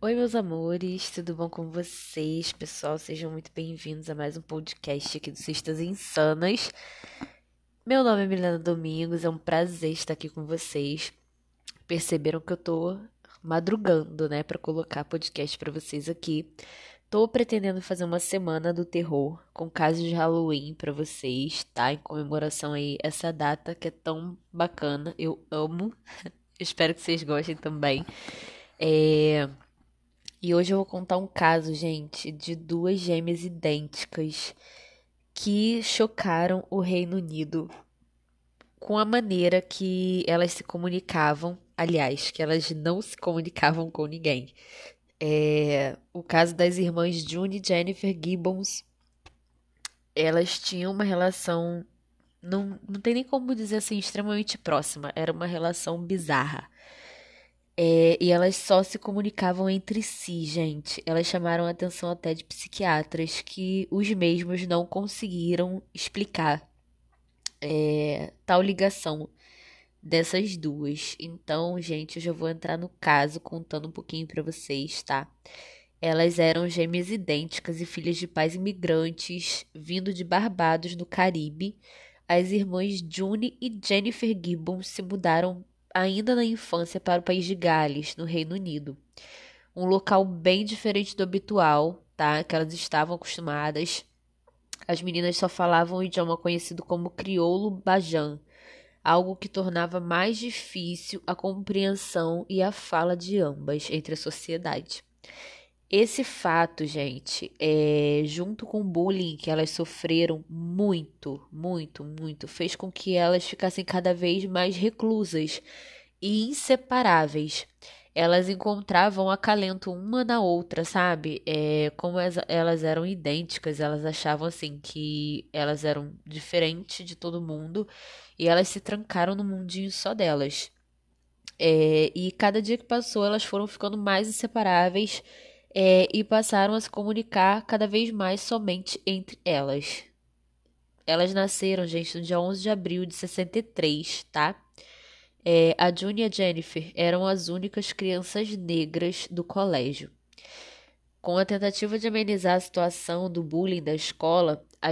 Oi, meus amores, tudo bom com vocês? Pessoal, sejam muito bem-vindos a mais um podcast aqui do Cistas Insanas. Meu nome é Milena Domingos, é um prazer estar aqui com vocês. Perceberam que eu tô madrugando, né, para colocar podcast para vocês aqui. Tô pretendendo fazer uma semana do terror com casos de Halloween para vocês, tá? Em comemoração aí essa data que é tão bacana, eu amo. Espero que vocês gostem também. É... E hoje eu vou contar um caso, gente, de duas gêmeas idênticas que chocaram o Reino Unido com a maneira que elas se comunicavam. Aliás, que elas não se comunicavam com ninguém. É, o caso das irmãs June e Jennifer Gibbons. Elas tinham uma relação. Não, não tem nem como dizer assim, extremamente próxima. Era uma relação bizarra. É, e elas só se comunicavam entre si, gente. Elas chamaram a atenção até de psiquiatras que os mesmos não conseguiram explicar é, tal ligação dessas duas. Então, gente, eu já vou entrar no caso contando um pouquinho para vocês, tá? Elas eram gêmeas idênticas e filhas de pais imigrantes vindo de Barbados, no Caribe. As irmãs June e Jennifer Gibbons se mudaram ainda na infância para o país de Gales, no Reino Unido. Um local bem diferente do habitual, tá? Que elas estavam acostumadas. As meninas só falavam o idioma conhecido como crioulo bajan, algo que tornava mais difícil a compreensão e a fala de ambas entre a sociedade. Esse fato, gente, é, junto com o bullying que elas sofreram muito, muito, muito, fez com que elas ficassem cada vez mais reclusas e inseparáveis. Elas encontravam acalento uma na outra, sabe? É, como elas eram idênticas, elas achavam assim que elas eram diferentes de todo mundo e elas se trancaram no mundinho só delas. É, e cada dia que passou, elas foram ficando mais inseparáveis é, e passaram a se comunicar cada vez mais somente entre elas. Elas nasceram, gente, no dia 11 de abril de 63, tá? É, a June e a Jennifer eram as únicas crianças negras do colégio. Com a tentativa de amenizar a situação do bullying da escola, a,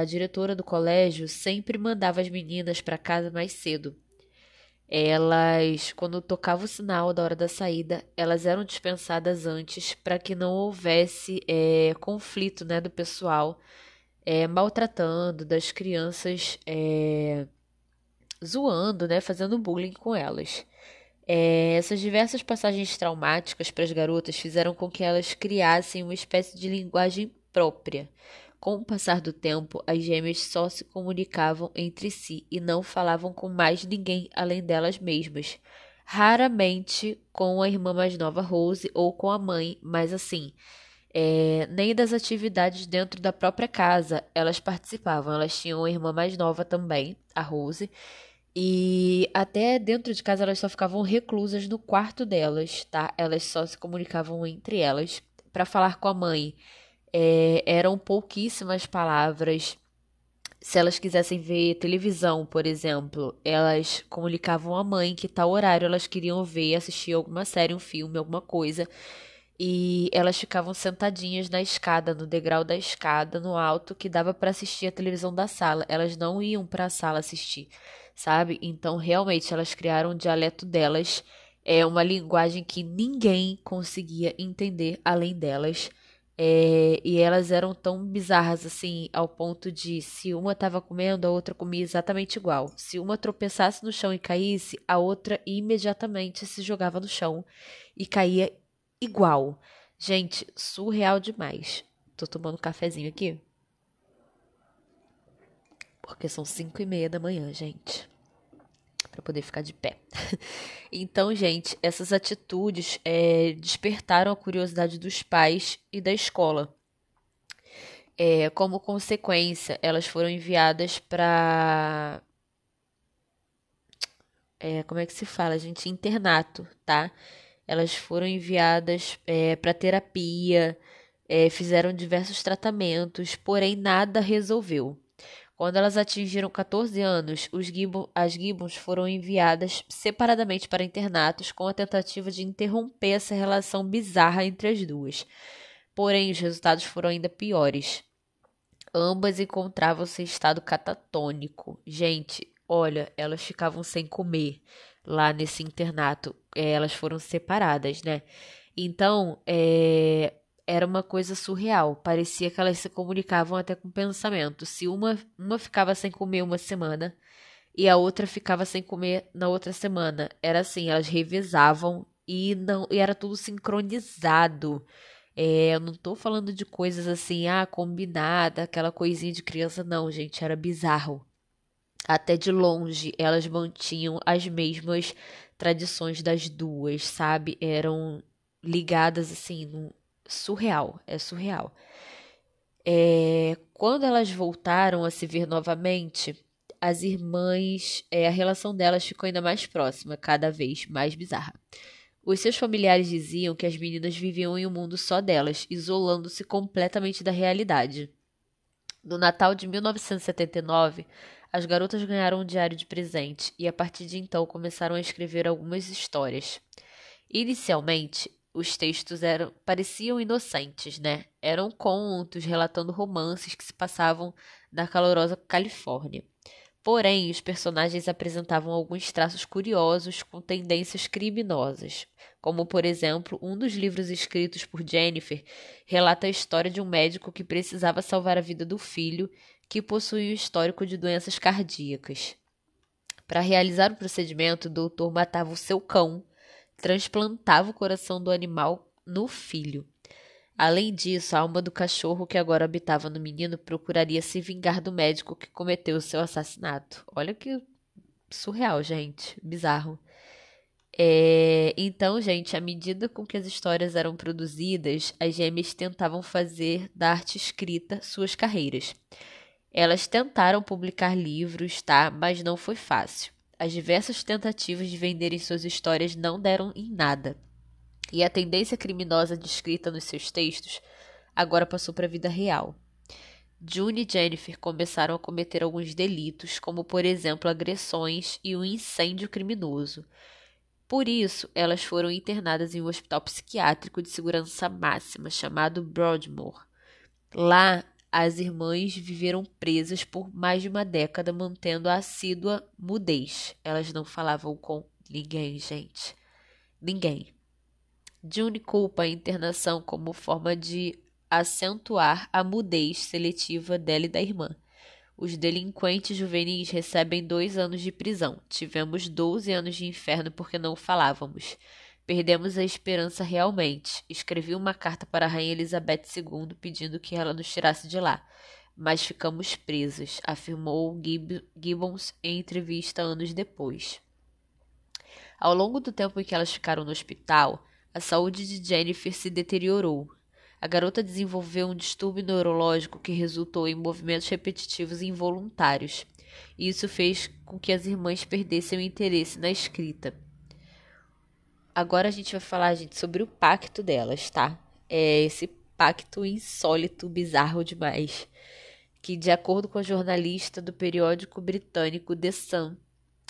a diretora do colégio sempre mandava as meninas para casa mais cedo elas, quando tocava o sinal da hora da saída, elas eram dispensadas antes para que não houvesse é, conflito né, do pessoal é, maltratando das crianças, é, zoando, né, fazendo bullying com elas. É, essas diversas passagens traumáticas para as garotas fizeram com que elas criassem uma espécie de linguagem própria com o passar do tempo, as gêmeas só se comunicavam entre si e não falavam com mais ninguém além delas mesmas. Raramente com a irmã mais nova Rose ou com a mãe, mas assim, é, nem das atividades dentro da própria casa elas participavam. Elas tinham uma irmã mais nova também, a Rose, e até dentro de casa elas só ficavam reclusas no quarto delas, tá? Elas só se comunicavam entre elas para falar com a mãe é, eram pouquíssimas palavras. Se elas quisessem ver televisão, por exemplo, elas comunicavam à mãe que tal horário elas queriam ver, assistir alguma série, um filme, alguma coisa. E elas ficavam sentadinhas na escada, no degrau da escada, no alto, que dava para assistir a televisão da sala. Elas não iam para a sala assistir, sabe? Então, realmente, elas criaram o dialeto delas, é uma linguagem que ninguém conseguia entender além delas. É, e elas eram tão bizarras assim, ao ponto de se uma estava comendo, a outra comia exatamente igual. Se uma tropeçasse no chão e caísse, a outra imediatamente se jogava no chão e caía igual. Gente, surreal demais. Tô tomando um cafezinho aqui. Porque são cinco e meia da manhã, gente poder ficar de pé. então, gente, essas atitudes é, despertaram a curiosidade dos pais e da escola. É, como consequência, elas foram enviadas para. É, como é que se fala, gente? Internato, tá? Elas foram enviadas é, para terapia, é, fizeram diversos tratamentos, porém nada resolveu. Quando elas atingiram 14 anos, as Gibbons foram enviadas separadamente para internatos com a tentativa de interromper essa relação bizarra entre as duas. Porém, os resultados foram ainda piores. Ambas encontravam-se em estado catatônico. Gente, olha, elas ficavam sem comer lá nesse internato. É, elas foram separadas, né? Então, é, era uma coisa surreal. Parecia que elas se comunicavam até com pensamento. Se uma, uma ficava sem comer uma semana e a outra ficava sem comer na outra semana, era assim, elas revezavam e não e era tudo sincronizado. É, eu não tô falando de coisas assim, ah, combinada, aquela coisinha de criança, não, gente, era bizarro. Até de longe, elas mantinham as mesmas tradições das duas, sabe? Eram ligadas assim, surreal, é surreal. É, quando elas voltaram a se ver novamente, as irmãs, é, a relação delas ficou ainda mais próxima, cada vez mais bizarra. Os seus familiares diziam que as meninas viviam em um mundo só delas, isolando-se completamente da realidade. No Natal de 1979, as garotas ganharam um diário de presente e a partir de então começaram a escrever algumas histórias. Inicialmente, os textos eram pareciam inocentes, né? Eram contos relatando romances que se passavam na calorosa Califórnia. Porém, os personagens apresentavam alguns traços curiosos com tendências criminosas, como, por exemplo, um dos livros escritos por Jennifer relata a história de um médico que precisava salvar a vida do filho, que possuía um histórico de doenças cardíacas. Para realizar o procedimento, o doutor matava o seu cão transplantava o coração do animal no filho. Além disso, a alma do cachorro que agora habitava no menino procuraria se vingar do médico que cometeu o seu assassinato. Olha que surreal, gente. Bizarro. É, então, gente, à medida com que as histórias eram produzidas, as gêmeas tentavam fazer da arte escrita suas carreiras. Elas tentaram publicar livros, tá? Mas não foi fácil. As diversas tentativas de venderem suas histórias não deram em nada. E a tendência criminosa descrita nos seus textos agora passou para a vida real. June e Jennifer começaram a cometer alguns delitos, como por exemplo agressões e um incêndio criminoso. Por isso, elas foram internadas em um hospital psiquiátrico de segurança máxima chamado Broadmoor. Lá, as irmãs viveram presas por mais de uma década, mantendo a assídua mudez. Elas não falavam com ninguém, gente. Ninguém. June culpa a internação como forma de acentuar a mudez seletiva dela e da irmã. Os delinquentes juvenis recebem dois anos de prisão. Tivemos doze anos de inferno porque não falávamos. Perdemos a esperança realmente. Escrevi uma carta para a Rainha Elizabeth II pedindo que ela nos tirasse de lá. Mas ficamos presos, afirmou Gibbons em entrevista anos depois. Ao longo do tempo em que elas ficaram no hospital, a saúde de Jennifer se deteriorou. A garota desenvolveu um distúrbio neurológico que resultou em movimentos repetitivos involuntários. Isso fez com que as irmãs perdessem o interesse na escrita. Agora a gente vai falar, gente, sobre o pacto delas, tá? É esse pacto insólito, bizarro demais. Que, de acordo com a jornalista do periódico britânico The Sun,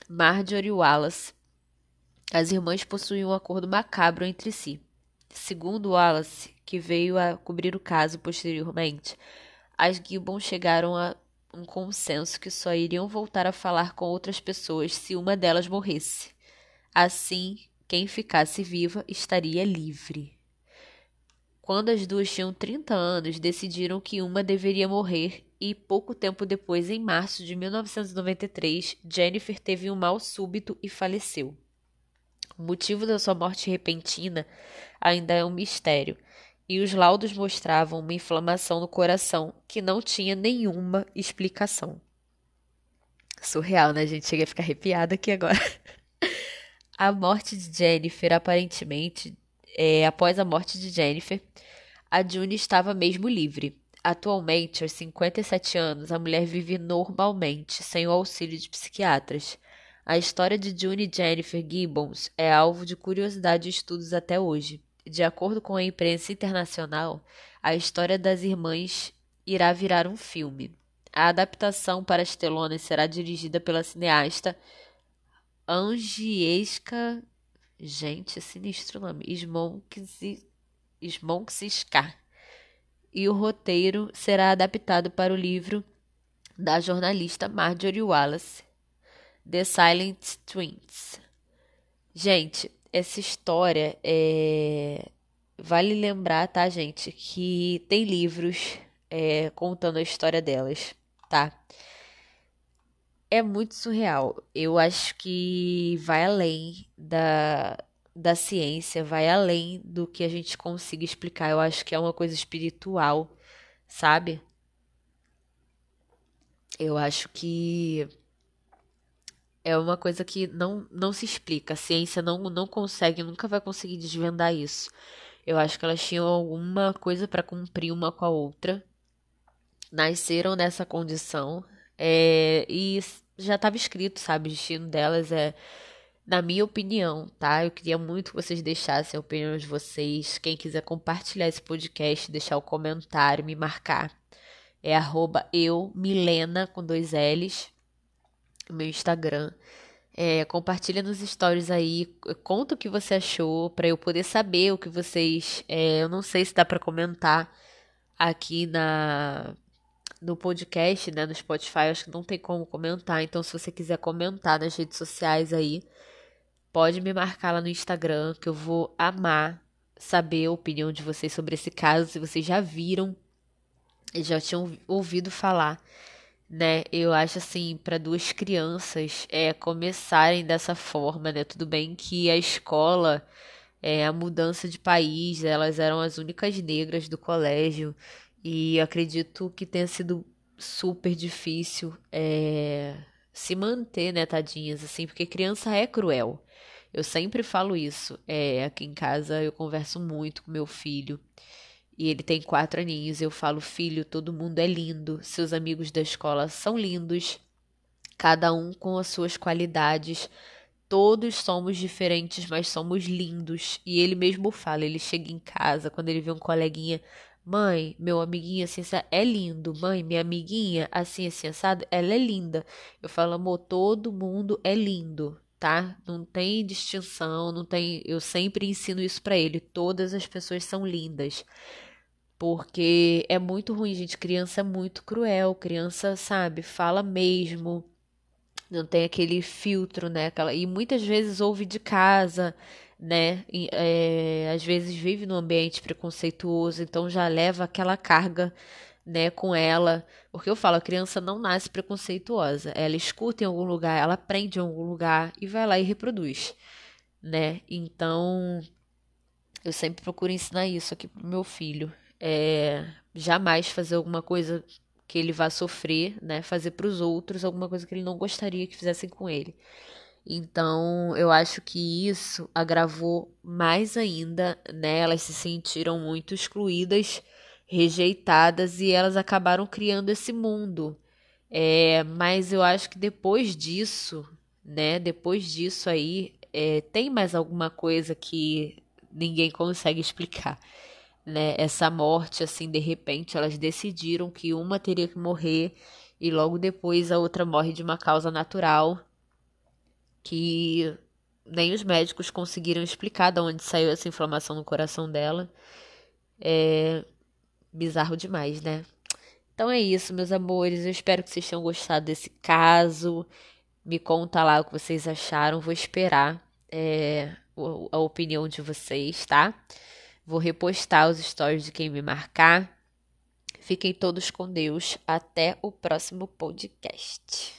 Marjorie Wallace, as irmãs possuíam um acordo macabro entre si. Segundo Wallace, que veio a cobrir o caso posteriormente, as Gibbon chegaram a um consenso que só iriam voltar a falar com outras pessoas se uma delas morresse. Assim, quem ficasse viva estaria livre. Quando as duas tinham 30 anos, decidiram que uma deveria morrer e pouco tempo depois, em março de 1993, Jennifer teve um mal súbito e faleceu. O motivo da sua morte repentina ainda é um mistério, e os laudos mostravam uma inflamação no coração que não tinha nenhuma explicação. Surreal, né, gente? Cheguei a ficar arrepiada aqui agora. A morte de Jennifer, aparentemente, é, após a morte de Jennifer, a June estava mesmo livre. Atualmente, aos 57 anos, a mulher vive normalmente, sem o auxílio de psiquiatras. A história de June Jennifer Gibbons é alvo de curiosidade e estudos até hoje. De acordo com a imprensa internacional, a história das irmãs irá virar um filme. A adaptação para as telonas será dirigida pela cineasta Angieska. Gente, sinistro nome. Smonkska. E o roteiro será adaptado para o livro da jornalista Marjorie Wallace, The Silent Twins. Gente, essa história é. Vale lembrar, tá, gente, que tem livros é, contando a história delas, tá? É muito surreal. Eu acho que vai além da, da ciência, vai além do que a gente consiga explicar. Eu acho que é uma coisa espiritual, sabe? Eu acho que é uma coisa que não, não se explica. A ciência não, não consegue, nunca vai conseguir desvendar isso. Eu acho que elas tinham alguma coisa para cumprir uma com a outra. Nasceram nessa condição. É, e já estava escrito, sabe? O destino delas é, na minha opinião, tá? Eu queria muito que vocês deixassem a opinião de vocês. Quem quiser compartilhar esse podcast, deixar o um comentário, me marcar. É arroba eu, Milena, com dois L's meu Instagram. É, compartilha nos stories aí, conta o que você achou, para eu poder saber o que vocês. É, eu não sei se dá para comentar aqui na no podcast, né, no Spotify, acho que não tem como comentar. Então, se você quiser comentar nas redes sociais aí, pode me marcar lá no Instagram, que eu vou amar saber a opinião de vocês sobre esse caso, se vocês já viram já tinham ouvido falar né? Eu acho assim, para duas crianças é, começarem dessa forma, né? Tudo bem que a escola, é, a mudança de país, elas eram as únicas negras do colégio e acredito que tenha sido super difícil é, se manter, né, tadinhas, assim, porque criança é cruel. Eu sempre falo isso. É, aqui em casa eu converso muito com meu filho. E ele tem quatro aninhos. Eu falo, filho, todo mundo é lindo. Seus amigos da escola são lindos. Cada um com as suas qualidades. Todos somos diferentes, mas somos lindos. E ele mesmo fala, ele chega em casa, quando ele vê um coleguinha, mãe, meu amiguinho assim, é lindo. Mãe, minha amiguinha assim, assim, assado, ela é linda. Eu falo, amor, todo mundo é lindo, tá? Não tem distinção, não tem. Eu sempre ensino isso para ele. Todas as pessoas são lindas. Porque é muito ruim, gente. Criança é muito cruel. Criança, sabe, fala mesmo. Não tem aquele filtro, né? Aquela... E muitas vezes ouve de casa, né? E, é, às vezes vive num ambiente preconceituoso, então já leva aquela carga, né, com ela. Porque eu falo, a criança não nasce preconceituosa. Ela escuta em algum lugar, ela aprende em algum lugar e vai lá e reproduz, né? Então, eu sempre procuro ensinar isso aqui pro meu filho é, jamais fazer alguma coisa que ele vá sofrer, né? Fazer para os outros alguma coisa que ele não gostaria que fizessem com ele. Então, eu acho que isso agravou mais ainda, né? Elas se sentiram muito excluídas, rejeitadas e elas acabaram criando esse mundo. É, mas eu acho que depois disso, né? Depois disso aí, é, tem mais alguma coisa que ninguém consegue explicar né, essa morte, assim, de repente, elas decidiram que uma teria que morrer e logo depois a outra morre de uma causa natural que nem os médicos conseguiram explicar de onde saiu essa inflamação no coração dela. É bizarro demais, né? Então é isso, meus amores. Eu espero que vocês tenham gostado desse caso. Me conta lá o que vocês acharam. Vou esperar é, a opinião de vocês, tá? Vou repostar os stories de quem me marcar. Fiquem todos com Deus. Até o próximo podcast.